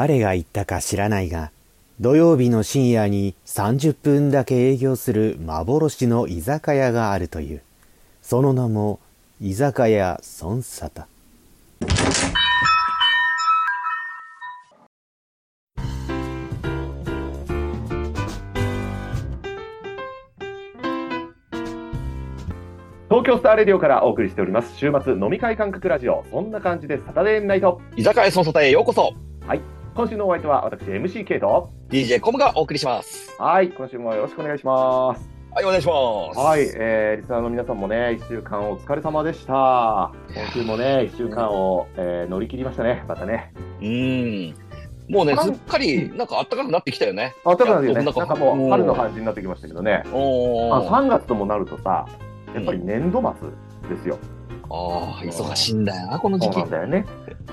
誰が言ったか知らないが、土曜日の深夜に30分だけ営業する幻の居酒屋があるという。その名も、居酒屋孫沙汰。東京スターレディオからお送りしております。週末飲み会感覚ラジオ。そんな感じでサタデーナイト。居酒屋その外へようこそ今週のお相手は私 MCK と。DJ コムがお送りします。はい今週もよろしくお願いします。はいお願いします。はい、えー、リスナーの皆さんもね1週間お疲れ様でした。今週もね1週間を、えー乗り切りましたね。またね。うーん。もうねあすっかりなんか暖かくなってきたよね。あ、ただね、いやなんかもう春の感じになってきましたけどね、おーまあ、3月ともなるとさやっぱり年度末ですよ、ああ忙しいんだよなこの時そう期なんだよね。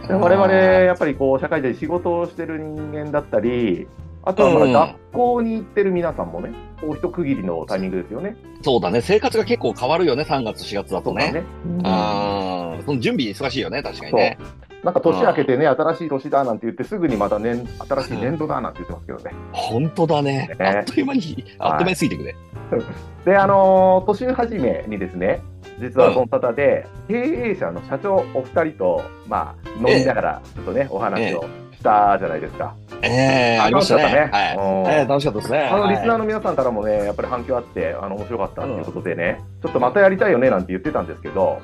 で我々やっぱりこう社会で仕事をしてる人間だったりあとはま学校に行ってる皆さんもね、こう一区切りのタイミングですよね。そうだね。生活が結構変わるよね3月4月だとね。ね。ああその準備忙しいよね確かにね。なんか年明けてね、新しい年だなんて言って、すぐにまた年、新しい年度だなんて言ってますけどね。本当だね。ね。あっという間にあっという間に過ぎていくね。で、あのー年始めにですね、実はこの方で、経営者の社長お二人と、まあ、飲みながら、ちょっとね、お話をしたじゃないですか。ええありましたね。楽しかったね。はい。うん。ええ楽しかったですね。あの、リスナーのの皆さんからもね、やっぱり反響あって、あの、面白かったっていうことでね、ちょっとまたやりたいよねなんて言ってたんですけど、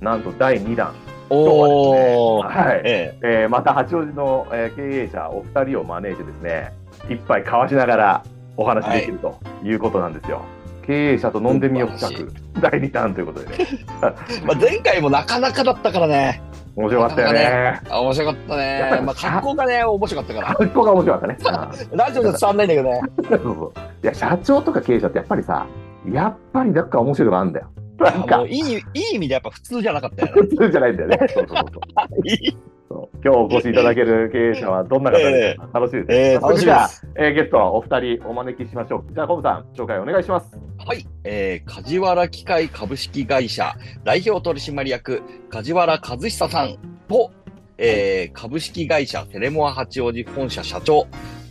なんと第2弾、おおはい。ええ。ーまた八王子の、えー経営者お二人を招いてですね、一杯交わしながらお話できるということなんですよ。経営者と飲んでみよう企画、第2弾ということでね、え まあ前回もなかなかだったからね。面白かったよね。あ面白かったやっまあ格好がね面白かったから。ここが面白かったね。ラジオじゃ伝わんないんだけどね。うんそうそう。いや、社長とか経営者ってやっぱりさ、やっぱりなんか面白いのがあるんだよ。なんか。いいいい意味でやっぱ普通じゃなかったよね。普通じゃないんだよね。そうそうそうそう。今日お越しいただける経営者はどんな方で楽しみです。ええ楽しみです。えーゲストはお二人お招きしましょう。じゃあ、コブさん、紹介お願いします。はい、えー、梶原機械株式会社代表取締役梶原和久さんと、えー、株式会社テレモア八王子本社社長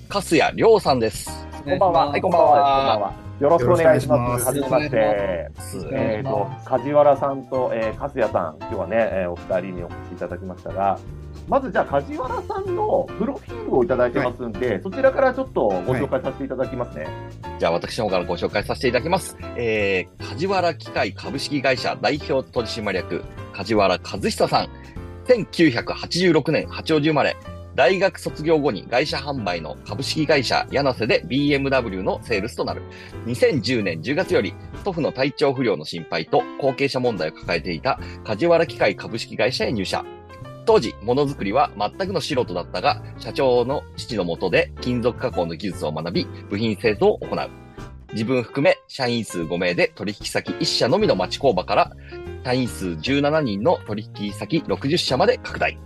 粕谷亮さんですこんばんは。はいこんばんはこんばんは。よろしくお願いします。はじめまして。えっ、と、梶原さんと、えー、粕谷さん、今日はね、えーお二人にお越しいただきましたが、まずじゃあ、梶原さんのプロフィールをいただいてますんで、そちらからちょっとご紹介させていただきますね。じゃあ私の方からご紹介させていただきます。えー、梶原機械株式会社代表取締役、梶原和久さん。1986年八王子生まれ。大学卒業後に会社販売の株式会社柳瀬で BMW のセールスとなる。2010年10月より祖父の体調不良の心配と後継者問題を抱えていた梶原機械株式会社へ入社。当時、ものづくりは全くの素人だったが、社長の父の下で金属加工の技術を学び、部品製造を行う。自分含め社員数5名で取引先1社のみの町工場から社員数17人の取引先60社まで拡大。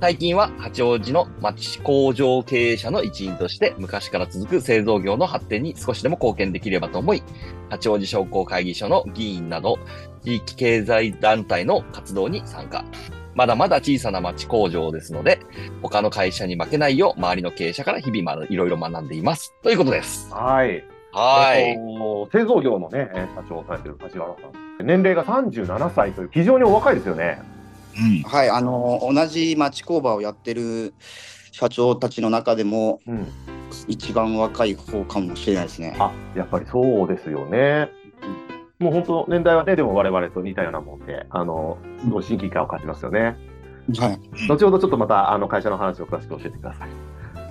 最近は八王子の町工場経営者の一員として昔から続く製造業の発展に少しでも貢献できればと思い、八王子商工会議所の議員など地域経済団体の活動に参加。まだまだ小さな町工場ですので、他の会社に負けないよう周りの経営者から日々まいろいろ学んでいます。ということです。はい。はい。えっと製造業のね、えー社長をされてる梶原さん。年齢が37歳という、非常にお若いですよね。うん。はい、あの同じ町工場をやってる社長たちの中でもうん。一番若い方かもしれないですね。あ、やっぱりそうですよね。もう本当、年代はね、でも我々と似たようなもんで、あの、すごい親近感を感じますよね。はい。後ほどちょっとまた、あの、会社の話を詳しく教えてください。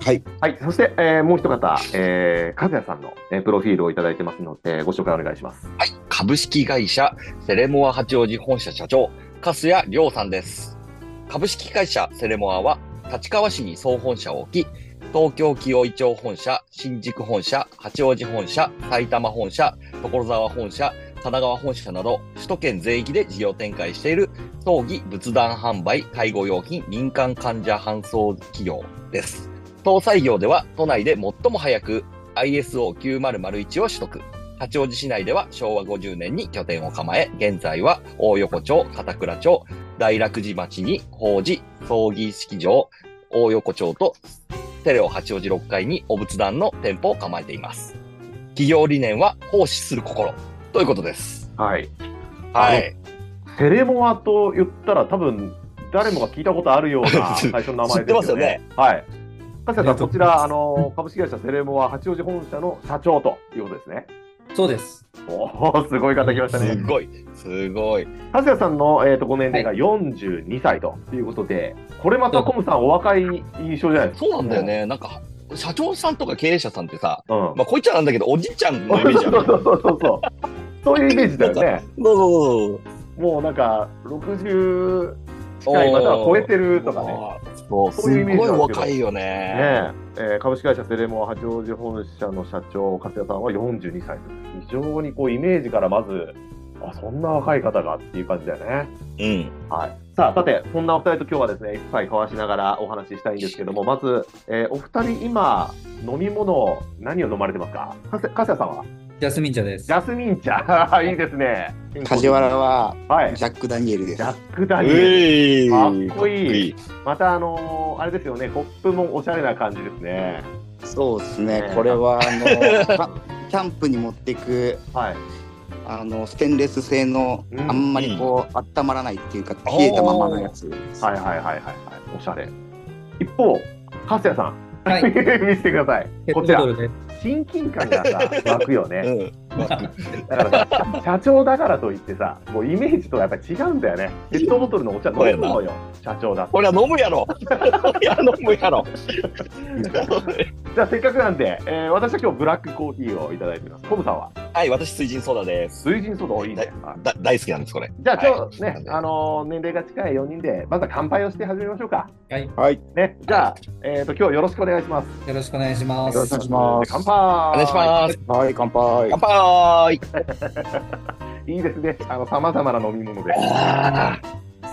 はい。はい。そして、えーもう一方、えー、和也さんの、えープロフィールをいただいてますので、ご紹介お願いします。はい。株式会社セレモア八王子本社社長、粕谷亮さんです。株式会社セレモアは、立川市に総本社を置き、東京清井町本社、新宿本社、八王子本社、埼玉本社、所沢本社、神奈川本社など、首都圏全域で事業展開している、葬儀、仏壇販売、介護用品、民間患者搬送企業です。搭載業では、都内で最も早く ISO9001 を取得。八王子市内では昭和50年に拠点を構え、現在は大横町、片倉町、大楽寺町に法事、葬儀式場、大横町とテレオ八王子6階にお仏壇の店舗を構えています。企業理念は奉仕する心ということです。はい。はい。セレモアと言ったら、多分、誰もが聞いたことあるような 最初の名前ですよね。知ってますよね。はい。加瀬さん、こちら、あの、株式会社セレモア八王子本社の社長ということですね。そうです。おお、すごい方来ましたね。すごい、すごい。加瀬さんの、えー、とご年齢が42歳ということで、これまたコムさん、お若い印象じゃないですか。そうなんだよね。なんか、社長さんとか経営者さんってさ、うん。まあ、こいつはなんだけど、おじいちゃんのイメージあるそう。そうそうそうそう。いうイメージだよね。そうそうもうなんか、60近い、または超えてるとかね。そう、すそういうイメージすけど若いよね。ねええー株式会社セレモア八王子本社の社長、加谷さんは42歳と。非常にこうイメージからまず、あ、そんな若い方がっていう感じだよね。うん。はい。さあ、さて、そんなお二人と今日はですね、一杯交わしながらお話ししたいんですけども、まず、えーお二人今、飲み物、何を飲まれてますか？かせかすやさんは？ジャスミン茶ですジ。ャスミン茶。いいですね。梶原ははい。ジャック・ダニエルですジ。ャックダニエル。えかっこいいまた、あのーあれですよね、コップもおしゃれな感じですね。そうですねね。これはあのか キャンプに持っていくはい。あのステンレス製のうんあんまりこう温まらないっていうか冷えたままのやつ。はいはいはいはいはい。おしゃれ。一方、かすやさん。はい 見せてください。こちら。親近感がさ、湧くよね。うん。だからさ、社長だからといってさ、もうイメージとはやっぱり違うんだよね。ペットボトルのお茶飲むのよ、社長だって。俺は飲むやろ。いや、飲むやろ。じゃあせっかくなんで、えー私は今日ブラックコーヒーをいただいてます。コムさんは？はい、私、水神ソーダです。水神ソーダをいいね。はいだ大好きなんです、これ。じゃあ今日ね、はいあのー年齢が近い4人で、まずは乾杯をして始めましょうか。はい。はい。ね、じゃあ、えっ、と、今日よろしくお願いします。よろしくお願いします。よろしくお願いします乾杯お願いします。はい、乾杯。乾杯 いいですね。あの、様々な飲み物で。あ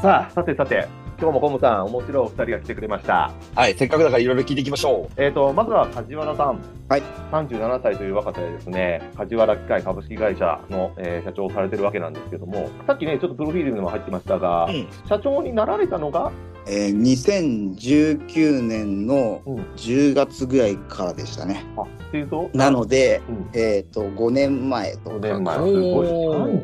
さあ、さてさて、今日もコムさん、面白いお二人が来てくれました。ーはい、せっかくだからいろいろ聞いていきましょえっ、と、まずは梶原さん。はい。37歳という若さでですね、梶原機械株式会社の、えー社長をされてるわけなんですけども、さっきね、ちょっとプロフィールにも入ってましたが、う。うん。社長になられたのが、えー、2019年のうん10月ぐらいからでしたね。あ、っていうと、なので、うんえっ、と、5年前とか。5年前、すおごい、ー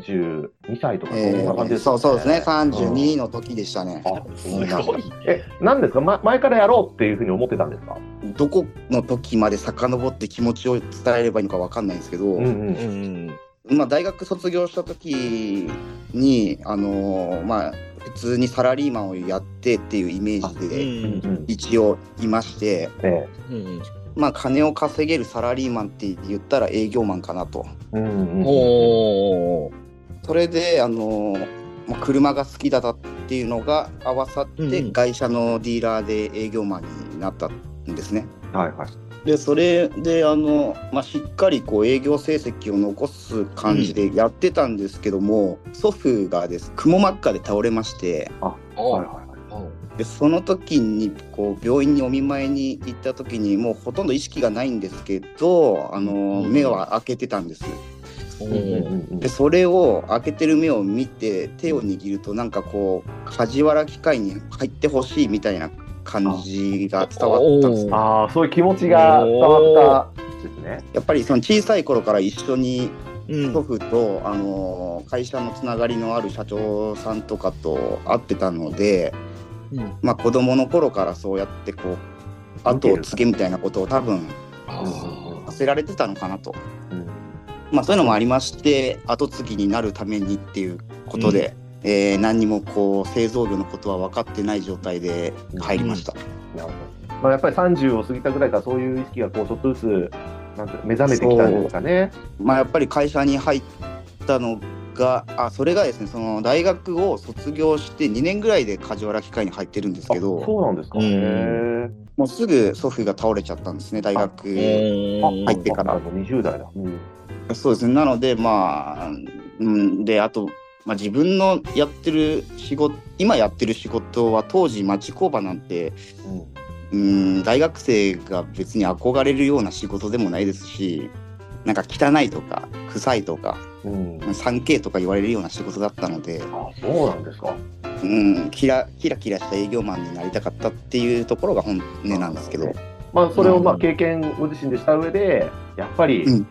32歳とか、そえんな感じですーそうそうですね、うん32の時でしたね。あ、すそうなんだごい。え、なんですか、ま、前からやろうっていうふうに思ってたんですか？どこの時まで遡って気持ちを伝えればいいのかわかんないんですけど、うんうんう。ん。まあ、大学卒業した時に、あのーまあ、普通にサラリーマンをやってっていうイメージうで。一応いまして、えうん。まあ、金を稼げるサラリーマンって言ったら営業マンかなと。えうんうん。おー。それで、あの車が好きだったっていうのが合わさって、会社のディーラーで営業マンになったんですね。はいはい。でそれであの、まあ、しっかりこう営業成績を残す感じでやってたんですけども、祖父がですくも膜下で倒れまして。おーはいはいはい。でその時にこう病院にお見舞いに行った時にもうほとんど意識がないんですけどあの、うん。目は開けてたんです。でそれを開けてる目を見て手を握るとなんかこう梶原機械に入ってほしいみたいな感じが伝わったんですああ、そういう気持ちが伝わったですね。やっぱりその小さい頃から一緒にうん祖父と、あの会社のつながりのある社長さんとかと会ってたので、うん。まあ、子供の頃からそうやってこう後を継げみたいなことを多分あさせられてたのかなと。うん。まあ、そういうのもありまして後継ぎになるためにっていうことで、えー何にもこう製造業のことは分かってない状態で入りました。なるほど。まあ、やっぱり30を過ぎたぐらいからそういう意識がこうちょっとずつなん目覚めてきたんですかね。まあ、やっぱり会社に入ったのがあそれがですねその大学を卒業して2年ぐらいで梶原機械に入ってるんですけあどそうなんですか。もうすぐ祖父が倒れちゃったんですね大学うん入ってからあもう20代だ。うんそうですねなのでまあ、うん、であと、まあ、自分のやってる仕事今やってる仕事は当時町工場なんてうん大学生が別に憧れるような仕事でもないですしなんか汚いとか臭いとかうん。うん。3K とか言われるような仕事だったので、あそうなんですか。うん、キラキラキラした営業マンになりたかったっていうところが本音なんですけど、まあそれをまあうん経験ご自身でした上でやっぱりうん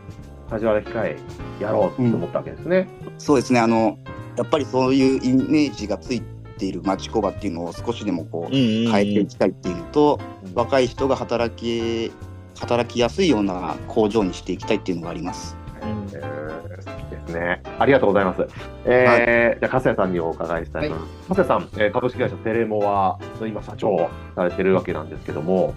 梶原機械やろうと思ったわけですね。そうですねあのやっぱりそういうイメージがついている町工場っていうのを少しでもこう変えていきたいっていうのと、若い人が働き働きやすいような工場にしていきたいっていうのがあります。えーですね。ありがとうございます。えーじゃあ、加瀬さんにお伺いしたいと思います。加瀬さん、えー株式会社テレモは、今、社長をされてるわけなんですけども、はい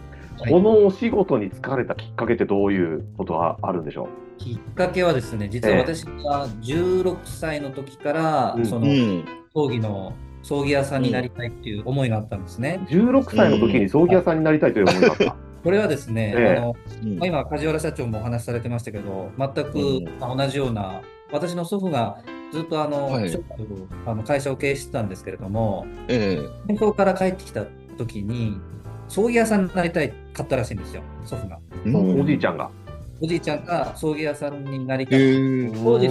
このお仕事に疲れたきっかけってどういうことがあるんでしょきっかけはですね、実はええ私が16歳の時から、うんそうのん。葬儀の葬儀屋さんになりたいっていう思いがあったんですね。う ?16 歳の時に葬儀屋さんになりたいという思いがあった。これはですね、ええあのうんまあ、今、梶原社長もお話しされてましたけど、全く同じような、私の祖父がずっとあの、はいあの会社を経営してたんですけれども、ええ戦争から帰ってきた時に、葬儀屋さんになりたいかったらしいんですよ、祖父が。おじいちゃんが。おじいちゃんが葬儀屋さんになりたい。へえ当時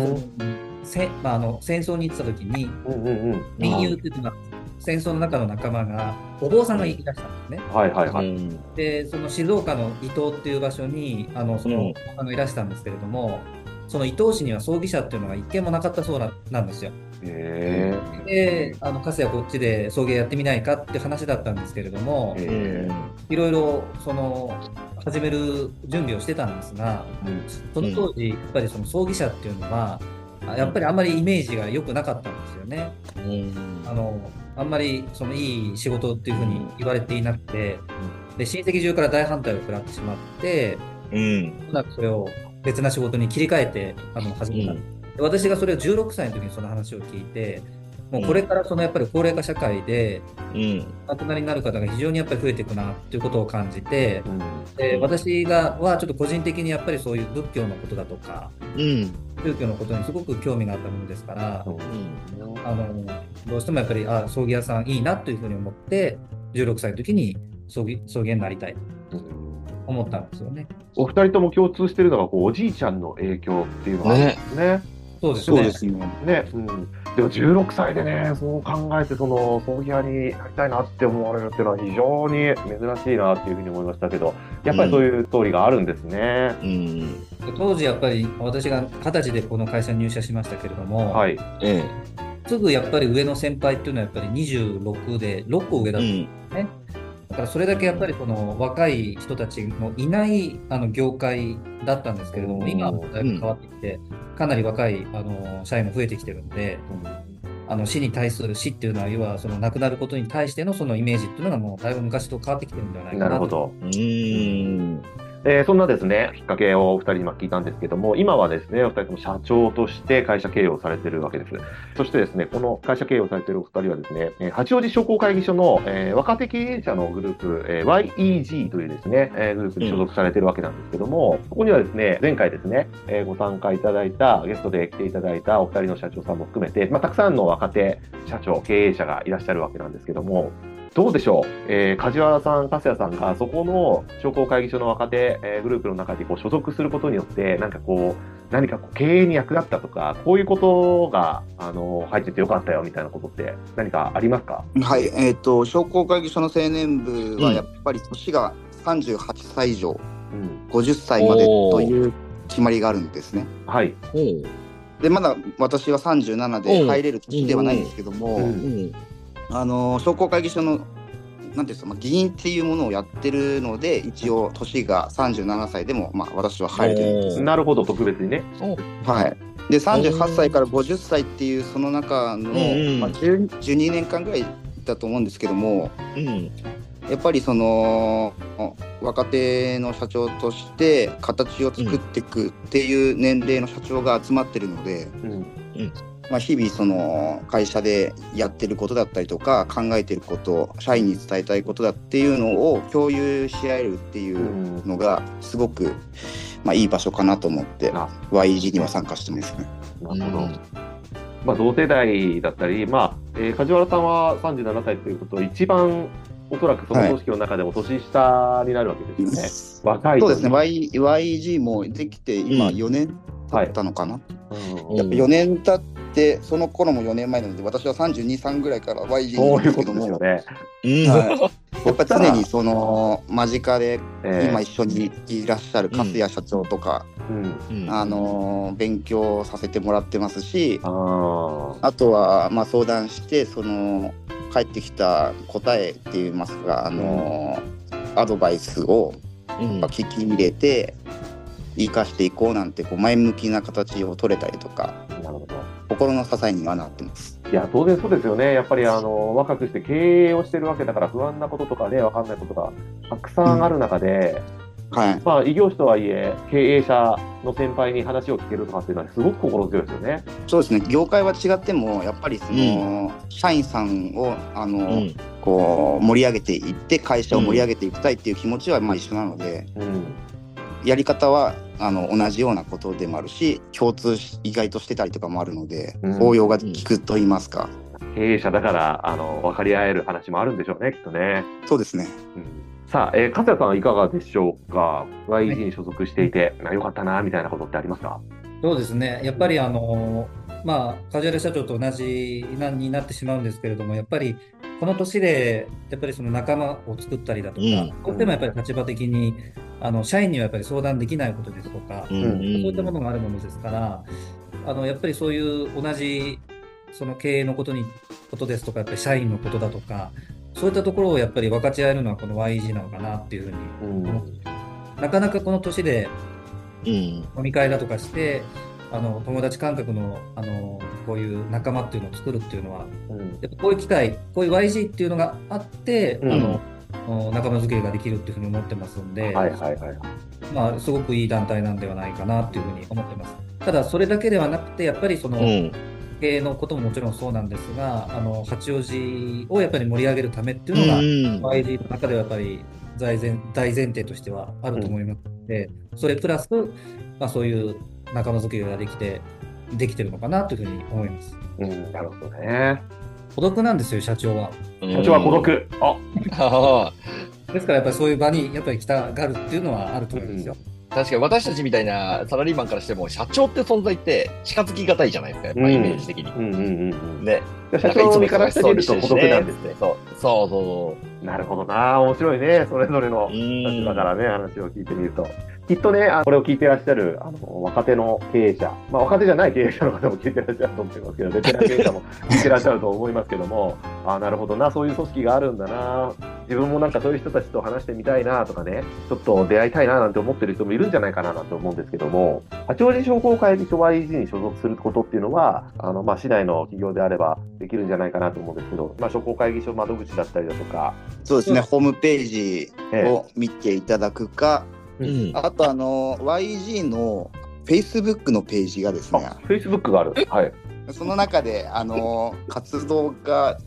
あ、あの戦争に行ってた時に、うんうんうん。親友っていうのが、戦争の中の仲間が、お坊さんがいらしたんですね。はいはいはい。うんで、その静岡の伊東っていう場所に、あのそのうんお坊さんがいらしたんですけれども、その伊東市には葬儀社っていうのが一軒もなかったそうななんですよ。へで、あの、かすやこっちで葬儀やってみないかって話だったんですけれどもえ。、うへんいろいろ、その、始める準備をしてたんですが、え。うんその当時、やっぱりその葬儀社っていうのは、あやっぱりあんまりイメージが良くなかったんですよね。あの、あんまりそのいい仕事っていうふうに言われていなくて、で、親戚中から大反対を食らってしまって、うんうまくそれを別な仕事に切り替えて、あの、始めた。で私がそれを16歳の時にその話を聞いて、もうこれからそのやっぱり高齢化社会で、うん。亡くなりになる方が非常にやっぱり増えていくなっていうことを感じて、うん。で私がはちょっと個人的にやっぱりそういう仏教のことだとか、うん。宗教のことにすごく興味があったものですから、うん。あのどうしてもやっぱりあ葬儀屋さんいいなというふうに思って16歳の時に葬儀葬儀屋になりたいと思ったんですよね。お二人とも共通しているのがこうおじいちゃんの影響っていうのがあるんですね。そうですね。そうですね。ね、うん、でも16歳でね、そう考えて、その葬儀屋になりたいなって思われるっていうのは、非常に珍しいなっていうふうに思いましたけど、やっぱりそういうストーリーがあるんですね。うん当時やっぱり私が二十歳でこの会社に入社しましたけれども、はい。えすぐやっぱり上の先輩っていうのはやっぱり26で6個上だったんえうんですね。だからそれだけやっぱりその若い人たちのいないあの業界だったんですけれども、うん今はだいぶ変わってきて、かなり若いあの社員も増えてきてるんで、あの死に対する死っていうのは、要はその亡くなることに対してのそのイメージっていうのがもうだいぶ昔と変わってきてるんではないかなと。なるほど。うんえーそんなですね、きっかけをお二人に聞いたんですけども、今はですね、お二人とも社長として会社経営をされているわけです。そしてですね、この会社経営をされているお二人はですね、八王子商工会議所の、えー若手経営者のグループ、えー YEG というですね、えーグループに所属されているわけなんですけども、ここにはですね、前回ですね、えーご参加いただいた、ゲストで来ていただいたお二人の社長さんも含めて、まあ、たくさんの若手社長、経営者がいらっしゃるわけなんですけども、どうでしょう、えー梶原さん、粕谷さんが、そこの商工会議所の若手、えーグループの中にこう所属することによって、なんかこう、何かこう経営に役立ったとか、こういうことが、あの入っててよかったよみたいなことって、何かありますか？はい、えっ、と商工会議所の青年部はやっぱり年が38歳以上、うん。50歳までという決まりがあるんですね。はい。でまだ私は37で入れる年ではないんですけども、うんうんあの商工会議所のなんていうんですか、まあ、議員っていうものをやってるので、一応、年が37歳でも、まあ、私は入れてるんです。なるほど、特別にね。はい。で、38歳から50歳っていう、その中の、うんまあ、10 12年間ぐらいだと思うんですけども、うん。やっぱりその若手の社長として形を作っていくっていう年齢の社長が集まってるので、うん。まあ、日々その会社でやってることだったりとか考えてること社員に伝えたいことだっていうのを共有し合えるっていうのがすごく、まあ、いい場所かなと思ってあ YG には参加してますね。なるほど。まあ、同世代だったり、まあ、えー梶原さんは37歳ということは、一番おそらくその組織の中でも年下になるわけですよね。若いそうですね、ね。y、YG もできて今うん4年経ったのかな、うんやっぱ4年経ってその頃も4年前なので私は32、3ぐらいから YG にそういうことですよ、ね。うん。はい、やっぱり常にその間近でえー今一緒にいらっしゃる粕谷社長とか、うん。うんあのー勉強させてもらってますしああ。あとはまあ相談してその返ってきた答えって言いますか、あのーアドバイスをうん聞き入れて生かしていこうなんてこう前向きな形を取れたりとか。心の支えにはなってます。いや、当然そうですよね。やっぱり、あの、若くして経営をしてるわけだから、不安なこととかね、わかんないことがたくさんある中で、はい、まあ、異業種とはいえ、経営者の先輩に話を聞けるとかっていうのは、すごく心強いですよね。そうですね業界は違ってもやっぱりその、社員さんをあの、うんこう盛り上げていって会社を盛り上げていきたいっていう気持ちはまあ一緒なので、うん。やり方はあの同じようなことでもあるし共通し意外としてたりとかもあるので、うん応用が効くと言いますか、経営者だから、あの、分かり合える話もあるんでしょうね、きっとね。そうですねうんさあ、えー、粕谷さんはいかがでしょうか ?YG に所属していて、あよかったな、みたいなことってありますか？そうですね。やっぱりあの、まあ、梶原社長と同じなになってしまうんですけれども、やっぱりこの年で、やっぱりその仲間を作ったりだとか、うん。どうしてもやっぱり立場的に、あの、社員にはやっぱり相談できないことですとか、うんそういったものがあるものですから、あの、やっぱりそういう同じ、その経営のことに、ことですとか、やっぱり社員のことだとか、そういったところをやっぱり分かち合えるのはこの YG なのかなっていうふうにうん。思ってなかなかこの年でうん。飲み会だとかして、あの友達感覚のあのこういう仲間っていうのを作るっていうのは、うんやっぱこういう機会、こういう YG っていうのがあって、うんあのお仲間づくりができるっていうふうに思ってますんで、はいはいはい。まあ、すごくいい団体なんではないかなっていうふうに思ってます。ただ、それだけではなくて、やっぱりその、うん経営のことももちろんそうなんですが、あの八王子をやっぱり盛り上げるためっていうのが、YG の中ではやっぱり大前大前提としてはあると思いますので、それプラス、まあ、そういう仲間づくりができて、できてるのかなというふうに思います。うん、なるほどね。孤独なんですよ、社長は。社長は孤独。あ、あですからやっぱりそういう場にやっぱり来たがるっていうのはあると思うんですよ。あ確かに私たちみたいなサラリーマンからしても、社長って存在って近づきがたいじゃないですか、やっぱうんイメージ的に。うんうんうんうん。ね。社長からしてみると孤独なんですね。そうそうそなるほどな。面白いね。それぞれのう。うん立場からね、話を聞いてみると。きっとね、あこれを聞いてらっしゃるあの若手の経営者、まあ、若手じゃない経営者の方も聞いてらっしゃると思いますけど、ベテラン経営者も聞いてらっしゃると思いますけども、あなるほどな、そういう組織があるんだな、自分もなんかそういう人たちと話してみたいなとかね、ちょっと出会いたいななんて思ってる人もいるんじゃないかななんて思うんですけども、八王子商工会議所 YG に所属することっていうのは、あのまあ、市内の企業であればできるんじゃないかなと思うんですけど、まあ、商工会議所窓口だったりだとか、そうですね、ホームページを見ていただくか、うんあとあの YG の Facebook のページがですねあ、Facebook がある。はい。その中であの活動が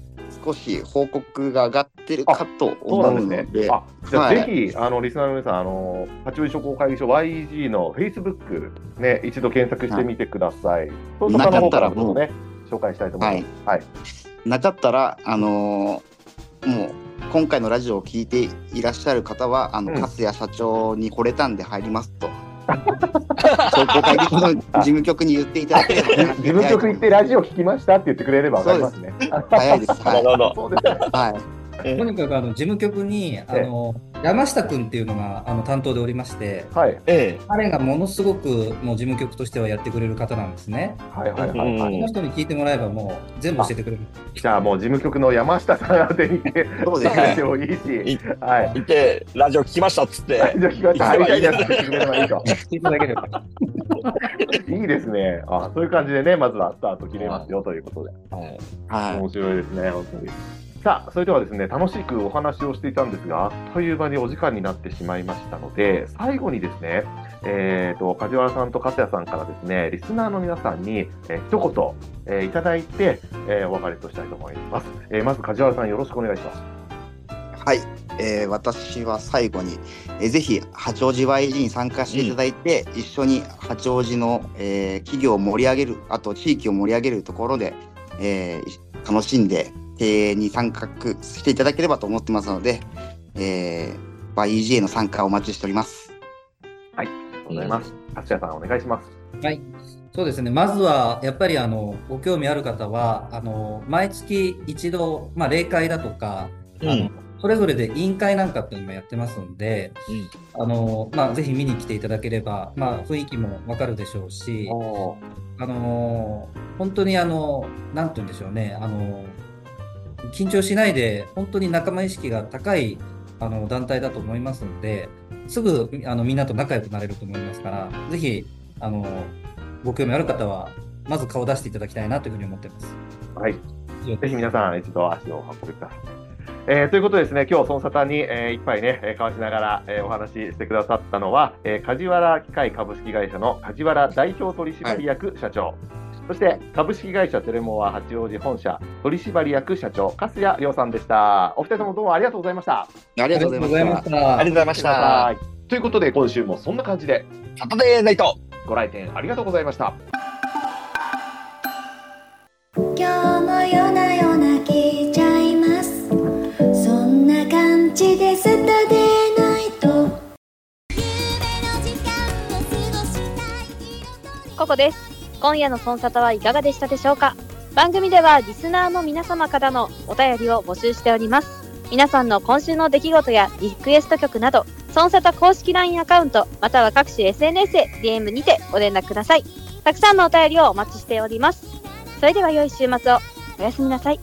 少し報告が上がってるかとそう思うのなんですね。で、あ、じゃあ、はいぜひ、あの、リスナーの皆さん、あの、八王子商工会議所 YG の Facebook、ね、一度検索してみてください。そうすると、なか他の方ったらもうからもね、紹介したいと思います。はい。なかったらあのもう今回のラジオを聞いていらっしゃる方はあの、うん粕谷社長に惚れたんで入りますと。商工会議所の事務局に言っていただければ、ね、自分局行ってラジオ聞きましたって言ってくれればわかりますね。早いです。はいなるほど。そうですね。はい。とにかくあの事務局にあの山下君っていうのがあの担当でおりまして、はい。え彼がものすごくもう事務局としてはやってくれる方なんですね。はいはいはいはい。の人に聞いてもらえばもう全部教えてくれる。じゃあもう事務局の山下さん宛てにそうですね。話もいいし、はい。えいて、ラジオ聞きましたっつって。じゃあ聞きました。はい、はい、やってくれればいいと。聞いただければ。いいですね。あ、そういう感じでね、まずはスタート切れますよということで。はいは面白いですね、本当に。さあ、それではですね、楽しくお話をしていたんですが、あっという間にお時間になってしまいましたので、最後にですね、えーと、梶原さんと勝也さんからですね、リスナーの皆さんに、えー一言、えーいただいて、えーお別れとしたいと思います。えーまず梶原さんよろしくお願いします。い。はい。えー私は最後に、えーぜひ八王子 YG に参加していただいて、一緒に八王子の、えー企業を盛り上げる、あと地域を盛り上げるところで、えー楽しんで経営に参画していただければと思ってますので、えー、YG への参加をお待ちしております。ありがとうございます。勝也さんお願いします。はい。そうですね。まずは、やっぱり、あの、ご興味ある方は、あの、毎月一度、まあ、例会だとか、あのうん、それぞれで委員会なんかっていうのもやってますんで、あの、まあ、ぜひ見に来ていただければ、まあ、雰囲気もわかるでしょうし、おあのー本当にあの、なんて言うんでしょうね、あの緊張しないで、本当に仲間意識が高いあの団体だと思いますので、すぐあのみんなと仲良くなれると思いますから、ぜひ、あのご興味ある方は、まず顔を出していただきたいなというふうに思っています。はい。ぜひ皆さん、一度足をお運びください。えーということでですね、今日、その方に、えー一杯ね、えー交わしながら、えーお話ししてくださったのは、えー梶原機械株式会社の梶原代表取締役社長、そして株式会社テレモア八王子本社取締役社長、粕谷亮さんでした。お二人ともどうもありがとうございました。ありがとうございました。た。ありがとうございました。ということで、今週もそんな感じでサタデーナイトご来店ありがとうございました。今夜のコンサートはいかがでしたでしょうか？番組ではリスナーの皆様からのお便りを募集しております。皆さんの今週の出来事やリクエスト曲など、ソンサタ公式 LINE アカウント、または各種 SNS へ DM にてご連絡ください。たくさんのお便りをお待ちしております。それでは良い週末を。おやすみなさい。